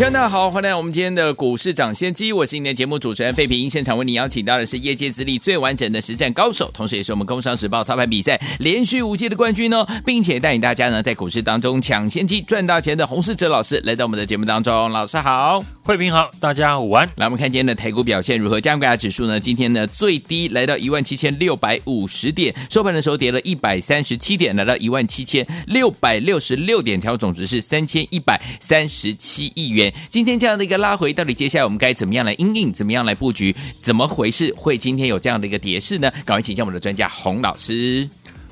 听众大家好，欢迎来到我们今天的股市抢先机，我是今天的节目主持人费平。现场为你邀请到的是业界资历最完整的实战高手，同时也是我们工商时报操盘比赛连续五届的冠军哦，并且带领大家呢在股市当中抢先机赚大钱的洪世哲老师来到我们的节目当中。老师好，费平好，大家午安。来，我们看今天的台股表现如何？加权指数呢？今天呢最低来到一万七千六百五十点，收盘的时候跌了一百三十七点，来到一万七千六百六十六点，成交总值是三千一百三十七亿元。今天这样的一个拉回，到底接下来我们该怎么样来应应？怎么样来布局？怎么回事？会今天有这样的一个跌势呢？赶快请教我们的专家洪老师。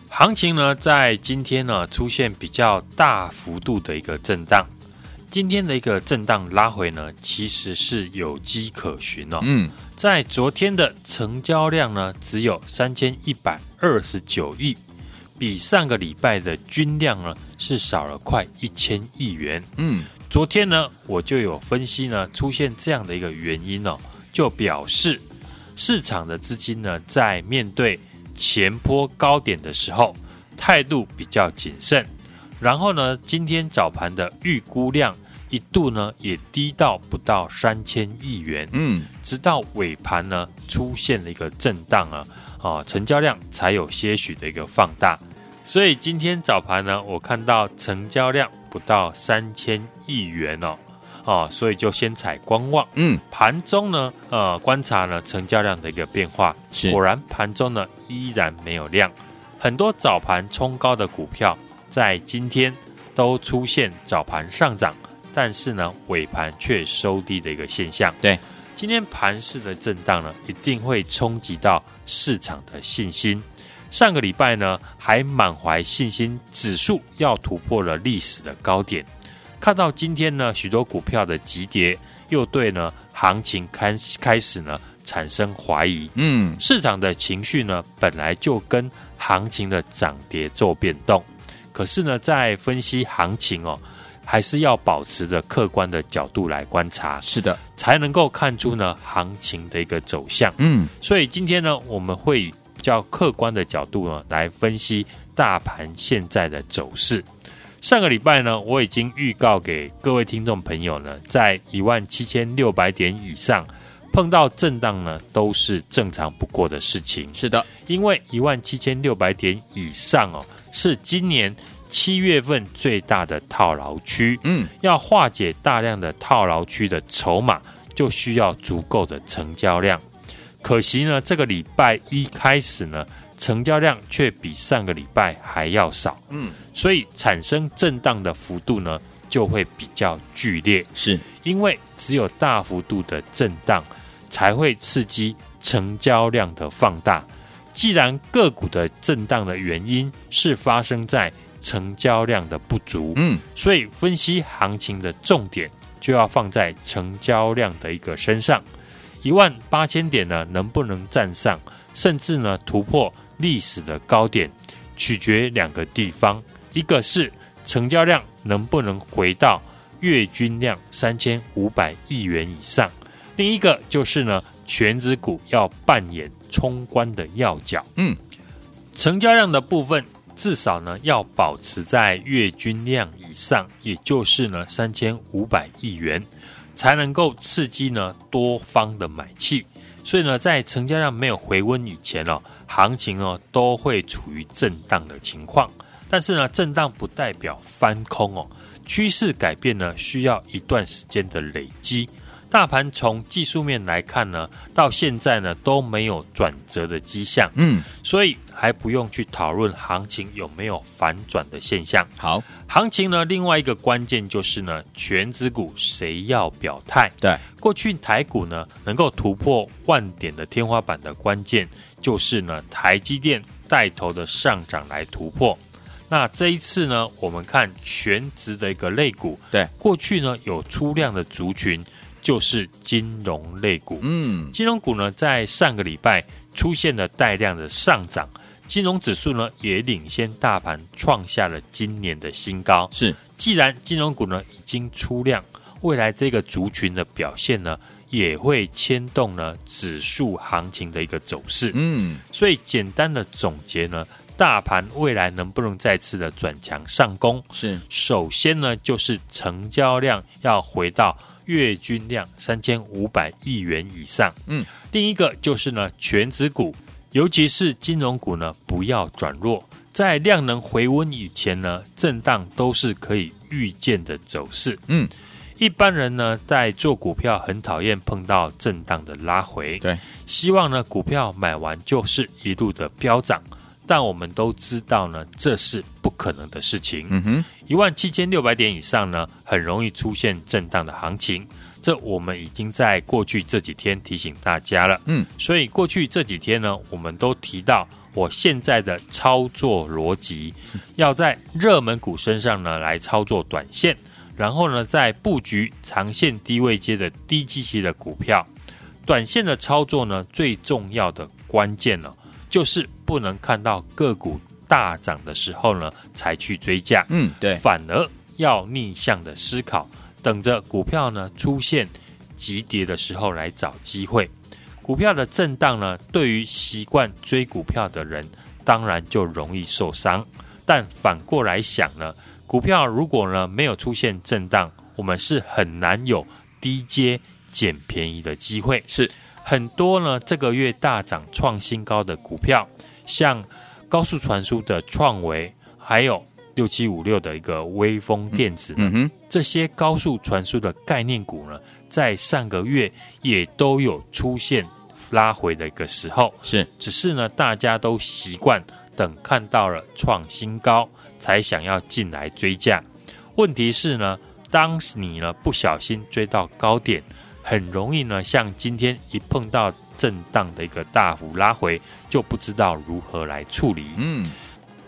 行情呢，在今天呢出现比较大幅度的一个震荡。今天的一个震荡拉回呢，其实是有迹可循哦。嗯，在昨天的成交量呢，只有三千一百二十九亿，比上个礼拜的均量呢是少了快一千亿元。嗯。昨天呢，我就有分析呢，出现这样的一个原因哦，就表示市场的资金呢，在面对前坡高点的时候，态度比较谨慎。然后呢，今天早盘的预估量一度呢，也低到不到三千亿元。嗯，直到尾盘呢，出现了一个震荡啊，啊，成交量才有些许的一个放大。所以今天早盘呢，我看到成交量。不到三千亿元哦，哦，所以就先采观望。嗯，盘中呢，呃，观察呢成交量的一个变化，是果然盘中呢依然没有量，很多早盘冲高的股票在今天都出现早盘上涨，但是呢尾盘却收低的一个现象。对，今天盘势的震荡呢，一定会冲击到市场的信心。上个礼拜呢，还满怀信心，指数要突破了历史的高点。看到今天呢，许多股票的急跌，又对呢行情开开始呢产生怀疑。嗯，市场的情绪呢，本来就跟行情的涨跌做变动。可是呢，在分析行情哦，还是要保持着客观的角度来观察。是的，才能够看出呢行情的一个走向。嗯，所以今天呢，我们会。比较客观的角度呢，来分析大盘现在的走势。上个礼拜呢，我已经预告给各位听众朋友呢，在一万七千六百点以上碰到震荡呢，都是正常不过的事情。是的，因为一万七千六百点以上哦，是今年七月份最大的套牢区。嗯，要化解大量的套牢区的筹码，就需要足够的成交量。可惜呢，这个礼拜一开始呢，成交量却比上个礼拜还要少，嗯，所以产生震荡的幅度呢就会比较剧烈，是。因为只有大幅度的震荡才会刺激成交量的放大。既然个股的震荡的原因是发生在成交量的不足，嗯，所以分析行情的重点就要放在成交量的一个身上。一万八千点呢，能不能站上，甚至呢突破历史的高点，取决两个地方，一个是成交量能不能回到月均量三千五百亿元以上，另一个就是呢全指股要扮演冲关的要角。嗯，成交量的部分至少呢要保持在月均量以上，也就是呢三千五百亿元。才能够刺激呢多方的买气，所以呢，在成交量没有回温以前哦，行情哦都会处于震荡的情况。但是呢，震荡不代表翻空哦，趋势改变呢需要一段时间的累积。大盘从技术面来看呢，到现在呢都没有转折的迹象，嗯，所以还不用去讨论行情有没有反转的现象。好，行情呢另外一个关键就是呢，全值股谁要表态？对，过去台股呢能够突破万点的天花板的关键，就是呢台积电带头的上涨来突破。那这一次呢，我们看全值的一个类股，对，过去呢有出量的族群。就是金融类股。嗯，金融股呢，在上个礼拜出现了带量的上涨，金融指数呢也领先大盘创下了今年的新高。是，既然金融股呢已经出量，未来这个族群的表现呢也会牵动呢指数行情的一个走势。嗯，所以简单的总结呢。大盘未来能不能再次的转强上攻？是，首先呢，就是成交量要回到月均量三千五百亿元以上。嗯，另一个就是呢，全指股，尤其是金融股呢，不要转弱，在量能回温以前呢，震荡都是可以预见的走势。嗯，一般人呢，在做股票很讨厌碰到震荡的拉回，对，希望呢，股票买完就是一路的飙涨。但我们都知道呢，这是不可能的事情。嗯哼，一万七千六百点以上呢，很容易出现震荡的行情。这我们已经在过去这几天提醒大家了。嗯，所以过去这几天呢，我们都提到我现在的操作逻辑，要在热门股身上呢来操作短线，然后呢再布局长线低位接的低基期的股票。短线的操作呢，最重要的关键呢，就是。不能看到个股大涨的时候呢，才去追价。嗯，对，反而要逆向的思考，等着股票呢出现急跌的时候来找机会。股票的震荡呢，对于习惯追股票的人，当然就容易受伤。但反过来想呢，股票如果呢没有出现震荡，我们是很难有低阶捡便宜的机会。是很多呢这个月大涨创新高的股票。像高速传输的创维，还有六七五六的一个微风电子，嗯哼，这些高速传输的概念股呢，在上个月也都有出现拉回的一个时候，是，只是呢，大家都习惯等看到了创新高才想要进来追价。问题是呢，当你呢不小心追到高点，很容易呢，像今天一碰到。震荡的一个大幅拉回，就不知道如何来处理。嗯，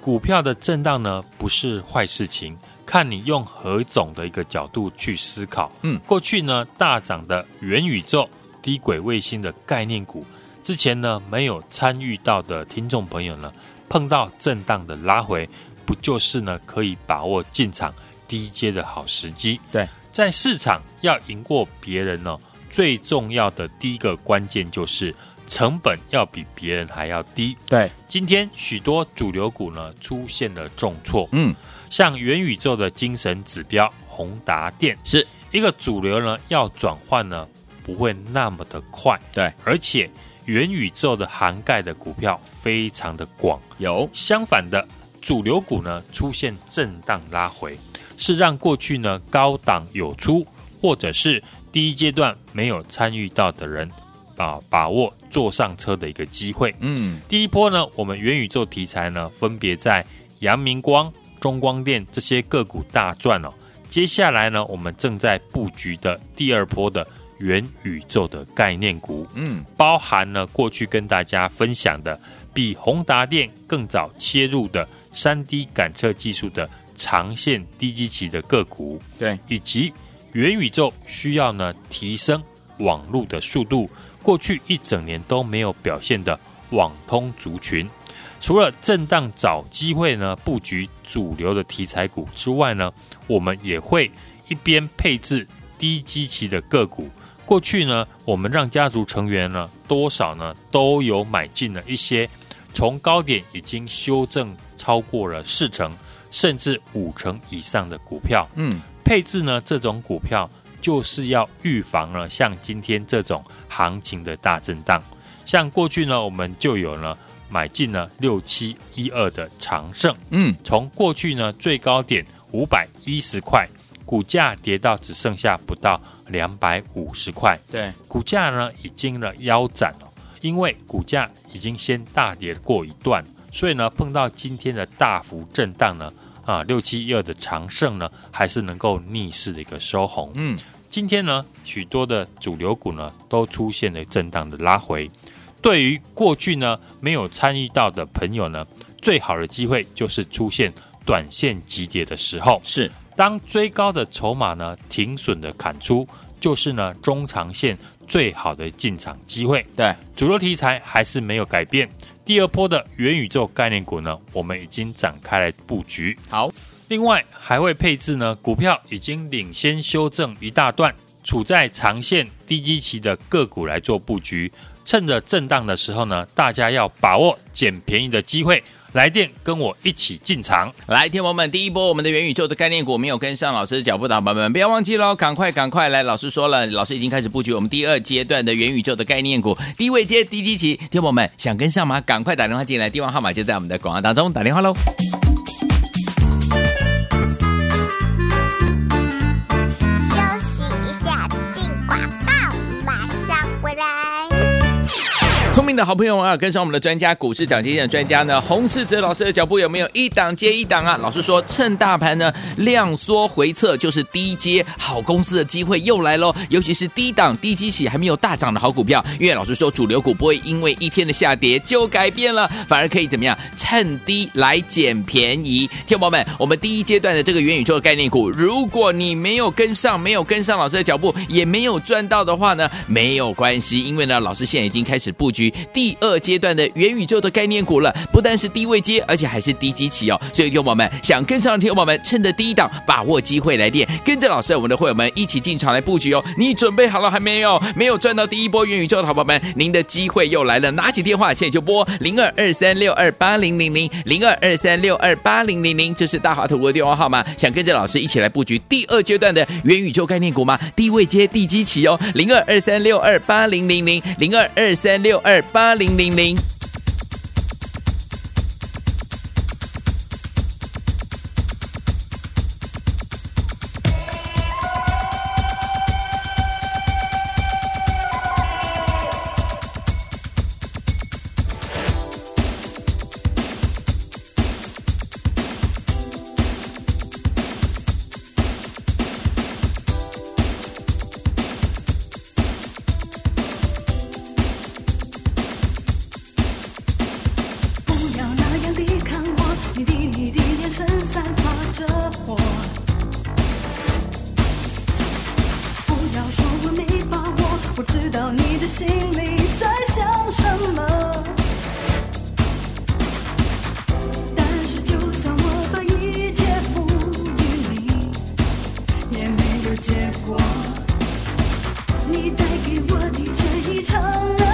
股票的震荡呢，不是坏事情，看你用何种的一个角度去思考。嗯，过去呢大涨的元宇宙、低轨卫星的概念股，之前呢没有参与到的听众朋友呢，碰到震荡的拉回，不就是呢可以把握进场低阶的好时机？对，在市场要赢过别人呢。最重要的第一个关键就是成本要比别人还要低。对，今天许多主流股呢出现了重挫。嗯，像元宇宙的精神指标宏达电是一个主流呢，要转换呢不会那么的快。对，而且元宇宙的涵盖的股票非常的广。有相反的主流股呢出现震荡拉回，是让过去呢高档有出或者是。第一阶段没有参与到的人，啊，把握坐上车的一个机会。嗯，第一波呢，我们元宇宙题材呢，分别在阳明光、中光电这些个股大赚哦。接下来呢，我们正在布局的第二波的元宇宙的概念股，嗯，包含了过去跟大家分享的比宏达电更早切入的三 D 感测技术的长线低基期的个股，对，以及。元宇宙需要呢提升网络的速度，过去一整年都没有表现的网通族群，除了震荡找机会呢布局主流的题材股之外呢，我们也会一边配置低基期的个股。过去呢，我们让家族成员呢多少呢都有买进了一些，从高点已经修正超过了四成甚至五成以上的股票。嗯。配置呢，这种股票就是要预防了，像今天这种行情的大震荡。像过去呢，我们就有呢买进了六七一二的长盛，嗯，从过去呢最高点五百一十块，股价跌到只剩下不到两百五十块，对，股价呢已经了腰斩了，因为股价已经先大跌过一段，所以呢碰到今天的大幅震荡呢。啊，六七一二的长盛呢，还是能够逆势的一个收红。嗯，今天呢，许多的主流股呢，都出现了震荡的拉回。对于过去呢没有参与到的朋友呢，最好的机会就是出现短线急跌的时候。是，当追高的筹码呢停损的砍出，就是呢中长线最好的进场机会。对，主流题材还是没有改变。第二波的元宇宙概念股呢，我们已经展开了布局。好，另外还会配置呢股票已经领先修正一大段，处在长线低基期的个股来做布局。趁着震荡的时候呢，大家要把握捡便宜的机会。来电跟我一起进场，来，天王们，第一波我们的元宇宙的概念股没有跟上老师的脚步的宝宝们，不要忘记喽，赶快赶快来！老师说了，老师已经开始布局我们第二阶段的元宇宙的概念股，低位接、低基期，天王们想跟上吗？赶快打电话进来，电话号码就在我们的广告当中，打电话喽。聪明的好朋友啊，跟上我们的专家，股市涨跌的专家呢，洪世哲老师的脚步有没有一档接一档啊？老师说，趁大盘呢量缩回撤，就是低接好公司的机会又来喽。尤其是低档低基期还没有大涨的好股票，因为老师说，主流股不会因为一天的下跌就改变了，反而可以怎么样？趁低来捡便宜。听众朋友们，我们第一阶段的这个元宇宙的概念股，如果你没有跟上，没有跟上老师的脚步，也没有赚到的话呢，没有关系，因为呢，老师现在已经开始布局。第二阶段的元宇宙的概念股了，不但是低位接，而且还是低基期哦。所以，听友们想跟上的听众朋友们，趁着第一档把握机会来电，跟着老师我们的会友们一起进场来布局哦。你准备好了还没有？没有赚到第一波元宇宙的好宝们，您的机会又来了，拿起电话现在就拨零二二三六二八零零零零二二三六二八零零零，这是大华投顾的电话号码。想跟着老师一起来布局第二阶段的元宇宙概念股吗？低位接、低基期哦，零二二三六二八零零零零二二三六二。二八零零零。的结果。你带给我的这一场。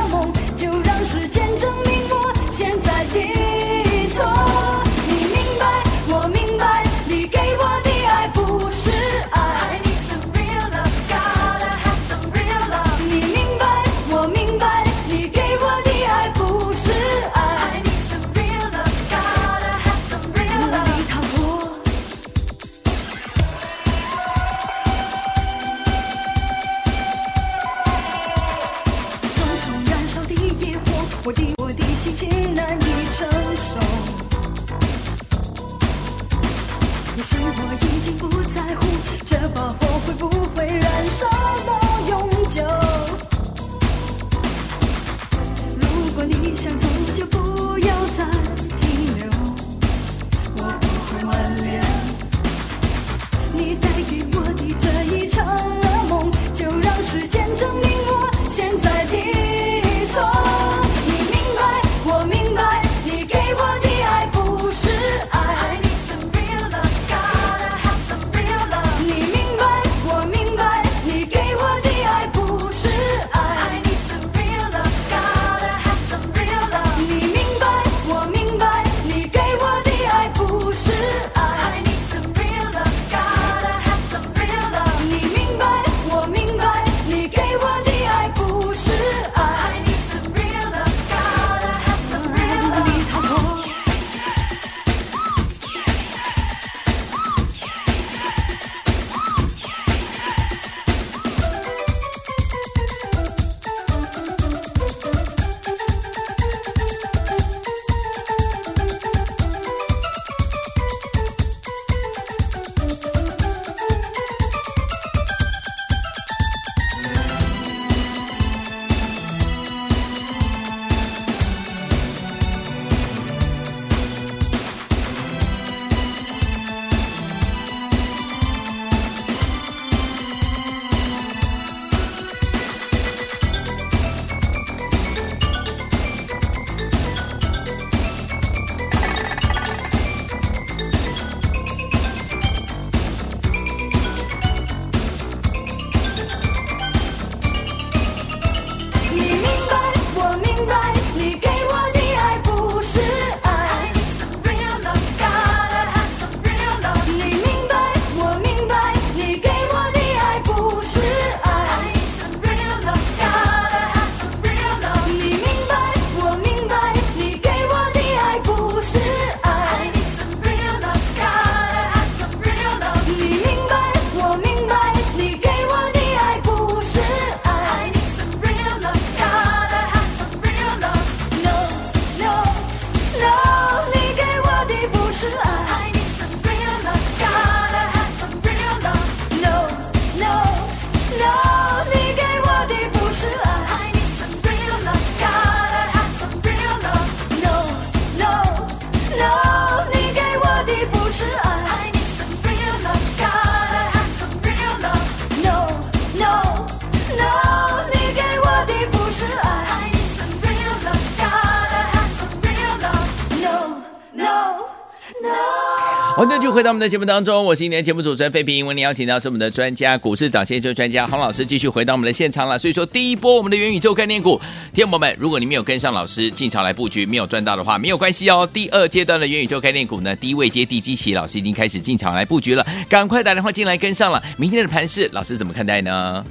欢迎继续回到我们的节目当中，我是今天的节目主持人费平。为您邀请到是我们的专家，股市涨先机专家洪老师，继续回到我们的现场了。所以说，第一波我们的元宇宙概念股，听众朋友们，如果你没有跟上老师进场来布局，没有赚到的话，没有关系哦。第二阶段的元宇宙概念股呢，低位接地基期，老师已经开始进场来布局了，赶快打电话进来跟上了。明天的盘势，老师怎么看待呢？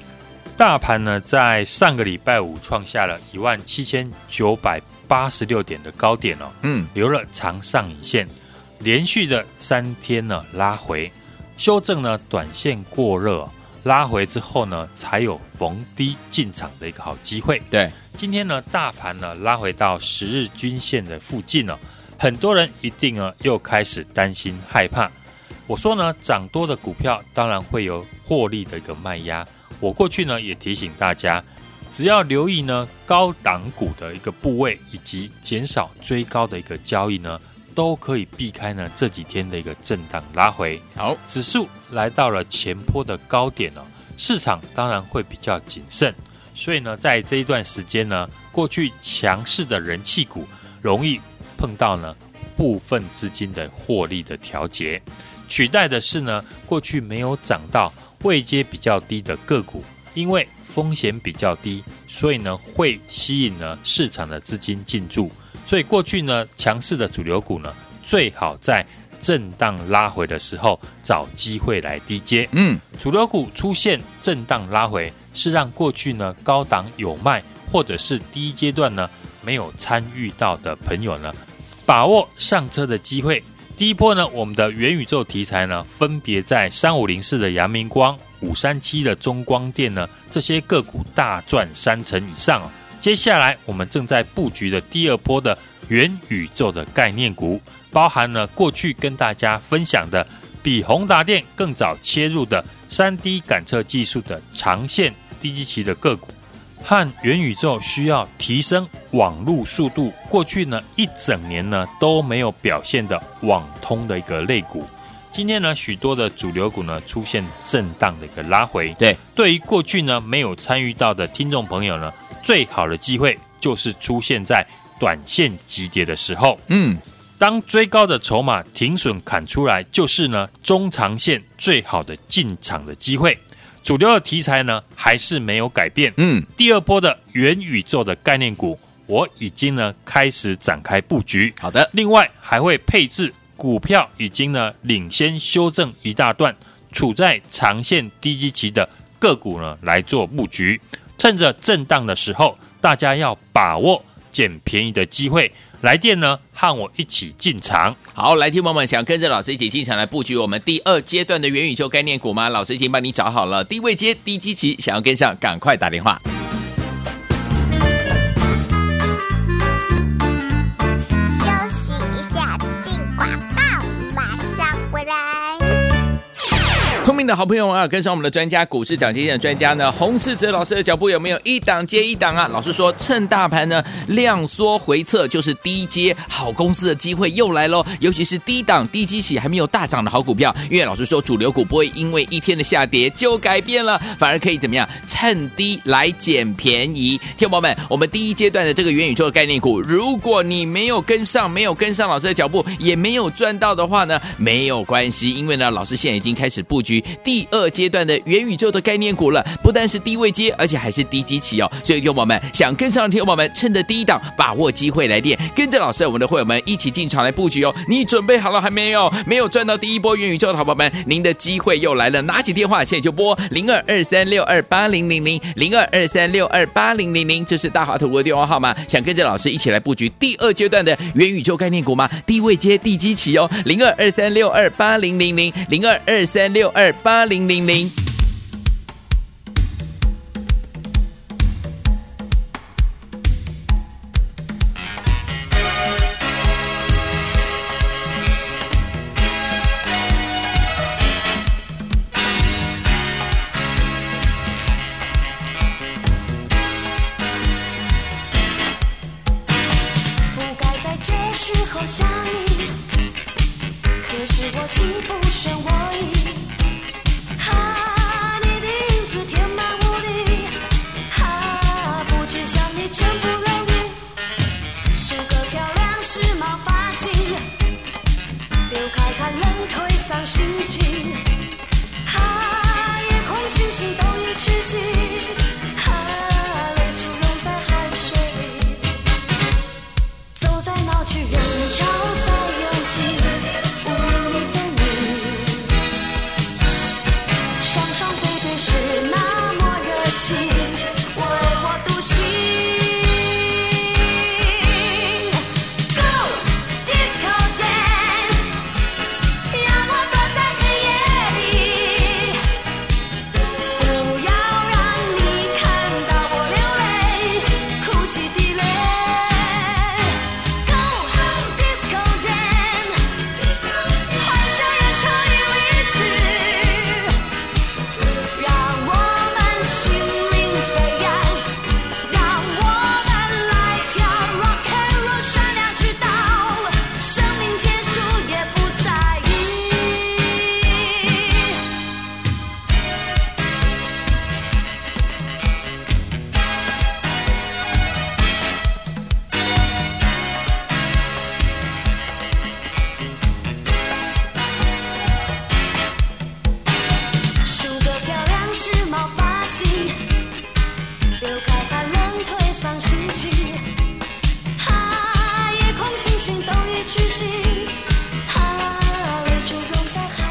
大盘呢，在上个礼拜五创下了一万七千九百八十六点的高点哦，嗯，留了长上影线。连续的三天呢拉回，修正呢短线过热，拉回之后呢才有逢低进场的一个好机会。对，今天呢大盘呢拉回到十日均线的附近了，很多人一定呢又开始担心害怕。我说呢涨多的股票当然会有获利的一个卖压，我过去呢也提醒大家，只要留意呢高档股的一个部位以及减少追高的一个交易呢。都可以避开呢这几天的一个震荡拉回。好，指数来到了前坡的高点了，市场当然会比较谨慎。所以呢，在这一段时间呢，过去强势的人气股容易碰到呢部分资金的获利的调节，取代的是呢过去没有涨到位阶比较低的个股，因为风险比较低，所以呢会吸引呢市场的资金进驻。所以过去呢，强势的主流股呢，最好在震荡拉回的时候找机会来低接。嗯，主流股出现震荡拉回，是让过去呢高档有卖或者是第一阶段呢没有参与到的朋友呢，把握上车的机会。第一波呢，我们的元宇宙题材呢，分别在三五零四的阳明光、五三七的中光电呢，这些个股大赚三成以上。接下来我们正在布局的第二波的元宇宙的概念股，包含了过去跟大家分享的比宏达电更早切入的 3D 感测技术的长线低基期的个股，和元宇宙需要提升网络速度，过去呢一整年呢都没有表现的网通的一个类股。今天呢许多的主流股呢出现震荡的一个拉回，对，对于过去呢没有参与到的听众朋友呢。最好的机会就是出现在短线急跌的时候。嗯，当追高的筹码停损砍出来，就是呢中长线最好的进场的机会。主流的题材呢还是没有改变。嗯，第二波的元宇宙的概念股，我已经呢开始展开布局。好的，另外还会配置股票已经呢领先修正一大段，处在长线低基期的个股呢来做布局。趁着震荡的时候，大家要把握捡便宜的机会。来电呢，和我一起进场。好，来听友们想跟着老师一起进场来布局我们第二阶段的元宇宙概念股吗？老师已经帮你找好了低位接、低基期，想要跟上，赶快打电话。聪明的好朋友啊，跟上我们的专家，股市涨先机的专家呢，洪世哲老师的脚步有没有一档接一档啊？老师说，趁大盘呢量缩回撤，就是低接好公司的机会又来喽。尤其是低档低基期还没有大涨的好股票，因为老师说，主流股不会因为一天的下跌就改变了，反而可以怎么样？趁低来捡便宜。听众朋友们，我们第一阶段的这个元宇宙的概念股，如果你没有跟上，没有跟上老师的脚步，也没有赚到的话呢，没有关系，因为呢，老师现在已经开始布局。第二阶段的元宇宙的概念股了，不但是低位阶，而且还是低基期哦。所以，听友们想跟上的听友们，趁着低档把握机会来电，跟着老师，我们的会员们一起进场来布局哦。你准备好了还没有？没有赚到第一波元宇宙的好朋友们，您的机会又来了。拿起电话现在就拨零二二三六二八零零零零二二三六二八零零零，这是大华投的电话号码。想跟着老师一起来布局第二阶段的元宇宙概念股吗？低位接、低基期哦，零二二三六二八零零零零二二三六二。八零零零。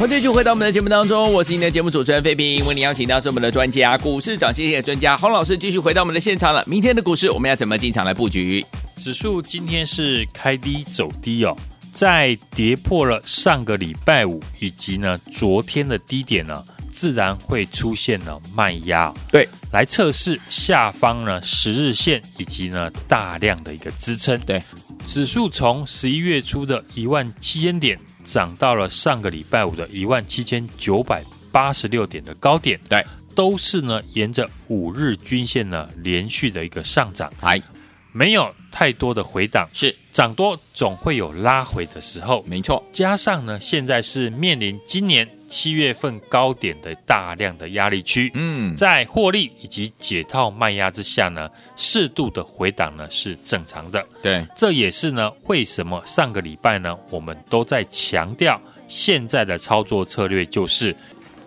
欢迎继续回到我们的节目当中，我是您的节目主持人费平，为您邀请到是我们的专家，股市涨跌专家洪老师，继续回到我们的现场了。明天的股市我们要怎么进场来布局？指数今天是开低走低哦，在跌破了上个礼拜五以及呢昨天的低点呢，自然会出现了卖压。对，来测试下方呢十日线以及呢大量的一个支撑。对，指数从十一月初的一万七千点。涨到了上个礼拜五的一万七千九百八十六点的高点，对，都是呢沿着五日均线呢连续的一个上涨，还没有太多的回档，是。涨多总会有拉回的时候，没错。加上呢，现在是面临今年。七月份高点的大量的压力区，嗯，在获利以及解套卖压之下呢，适度的回档呢是正常的。对，这也是呢为什么上个礼拜呢我们都在强调，现在的操作策略就是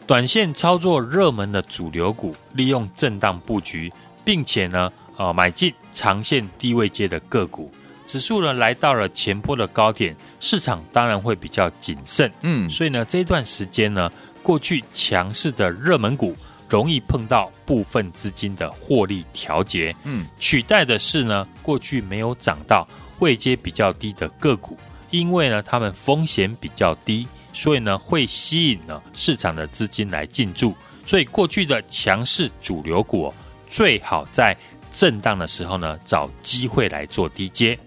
短线操作热门的主流股，利用震荡布局，并且呢呃买进长线低位阶的个股。指数呢来到了前波的高点，市场当然会比较谨慎，嗯，所以呢这段时间呢，过去强势的热门股容易碰到部分资金的获利调节，嗯，取代的是呢过去没有涨到位阶比较低的个股，因为呢它们风险比较低，所以呢会吸引呢市场的资金来进驻，所以过去的强势主流股哦，最好在震荡的时候呢找机会来做低接。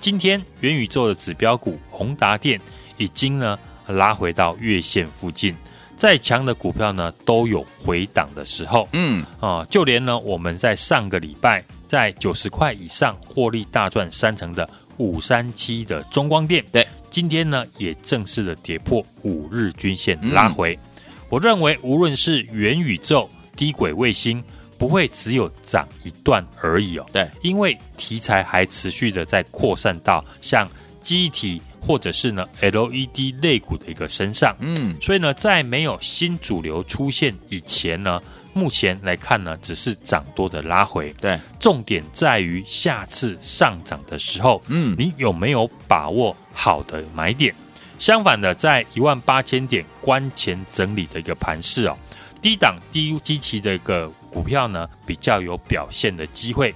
今天元宇宙的指标股宏达电已经呢拉回到月线附近，再强的股票呢都有回档的时候，嗯啊，就连呢我们在上个礼拜在九十块以上获利大赚三成的五三七的中光电，对，今天呢也正式的跌破五日均线拉回。嗯、我认为无论是元宇宙、低轨卫星。不会只有涨一段而已哦，对，因为题材还持续的在扩散到像记忆体或者是呢 LED 类股的一个身上，嗯，所以呢，在没有新主流出现以前呢，目前来看呢，只是涨多的拉回，对，重点在于下次上涨的时候，嗯，你有没有把握好的买点？相反的，在一万八千点关前整理的一个盘势哦，低档低基期的一个。股票呢比较有表现的机会，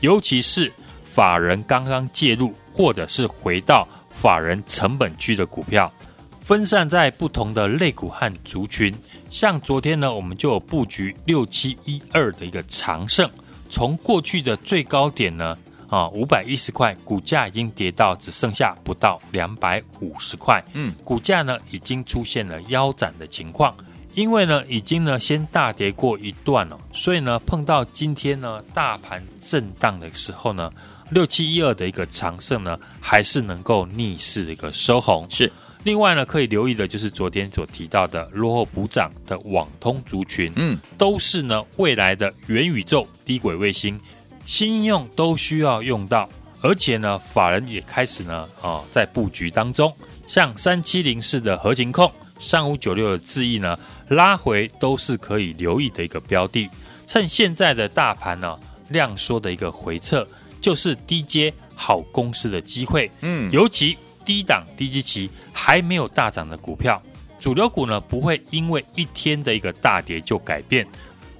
尤其是法人刚刚介入或者是回到法人成本区的股票，分散在不同的类股和族群。像昨天呢，我们就有布局六七一二的一个长盛，从过去的最高点呢啊五百一十块，股价已经跌到只剩下不到两百五十块，嗯，股价呢已经出现了腰斩的情况。因为呢，已经呢先大跌过一段了，所以呢碰到今天呢大盘震荡的时候呢，六七一二的一个长盛呢，还是能够逆势的一个收红。是，另外呢可以留意的就是昨天所提到的落后补涨的网通族群，嗯，都是呢未来的元宇宙、低轨卫星新应用都需要用到，而且呢法人也开始呢啊在布局当中，像三七零四的合情控。三五九六的智易呢，拉回都是可以留意的一个标的。趁现在的大盘呢量缩的一个回撤，就是低阶好公司的机会。嗯，尤其低档低基期还没有大涨的股票，主流股呢不会因为一天的一个大跌就改变，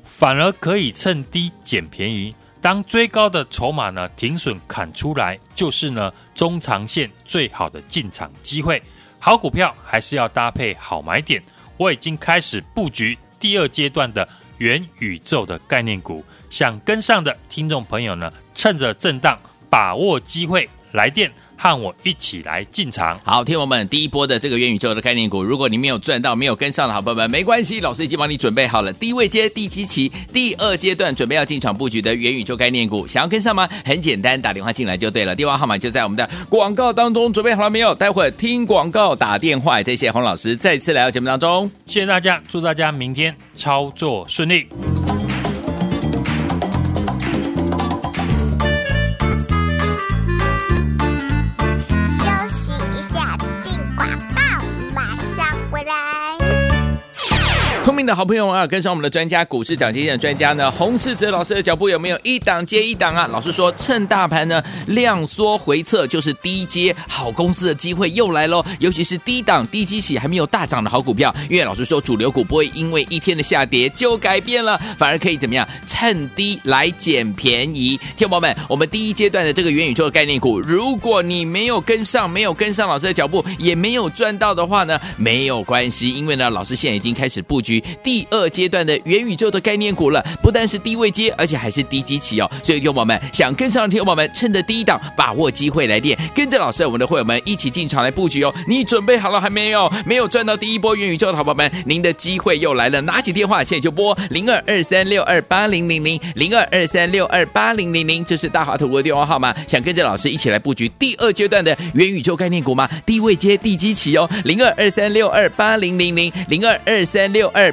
反而可以趁低捡便宜。当追高的筹码呢停损砍出来，就是呢中长线最好的进场机会。好股票还是要搭配好买点。我已经开始布局第二阶段的元宇宙的概念股，想跟上的听众朋友呢，趁着震荡把握机会来电。和我一起来进场。好，听友们，第一波的这个元宇宙的概念股，如果你没有赚到、没有跟上的好朋友们，没关系，老师已经帮你准备好了低位阶、第七期、第二阶段准备要进场布局的元宇宙概念股，想要跟上吗？很简单，打电话进来就对了，电话号码就在我们的广告当中，准备好了没有？待会儿听广告打电话。谢谢洪老师再次来到节目当中，谢谢大家，祝大家明天操作顺利。的好朋友啊，跟上我们的专家，股市涨跌的专家呢，洪世哲老师的脚步有没有一档接一档啊？老师说，趁大盘呢量缩回撤，就是低阶好公司的机会又来喽。尤其是低档低基期还没有大涨的好股票，因为老师说主流股不会因为一天的下跌就改变了，反而可以怎么样？趁低来捡便宜。听众朋友们，我们第一阶段的这个元宇宙的概念股，如果你没有跟上，没有跟上老师的脚步，也没有赚到的话呢，没有关系，因为呢，老师现在已经开始布局。第二阶段的元宇宙的概念股了，不但是低位阶，而且还是低基期哦。所以，听友们想跟上的听友们，趁着第一档把握机会来电，跟着老师，我们的会友们一起进场来布局哦。你准备好了还没有？没有赚到第一波元宇宙的好朋友们，您的机会又来了。拿起电话现在就拨零二二三六二八零零零零二二三六二八零零零，这是大华投顾的电话号码。想跟着老师一起来布局第二阶段的元宇宙概念股吗？低位接、低基期哦，零二二三六二八零零零零二二三六二。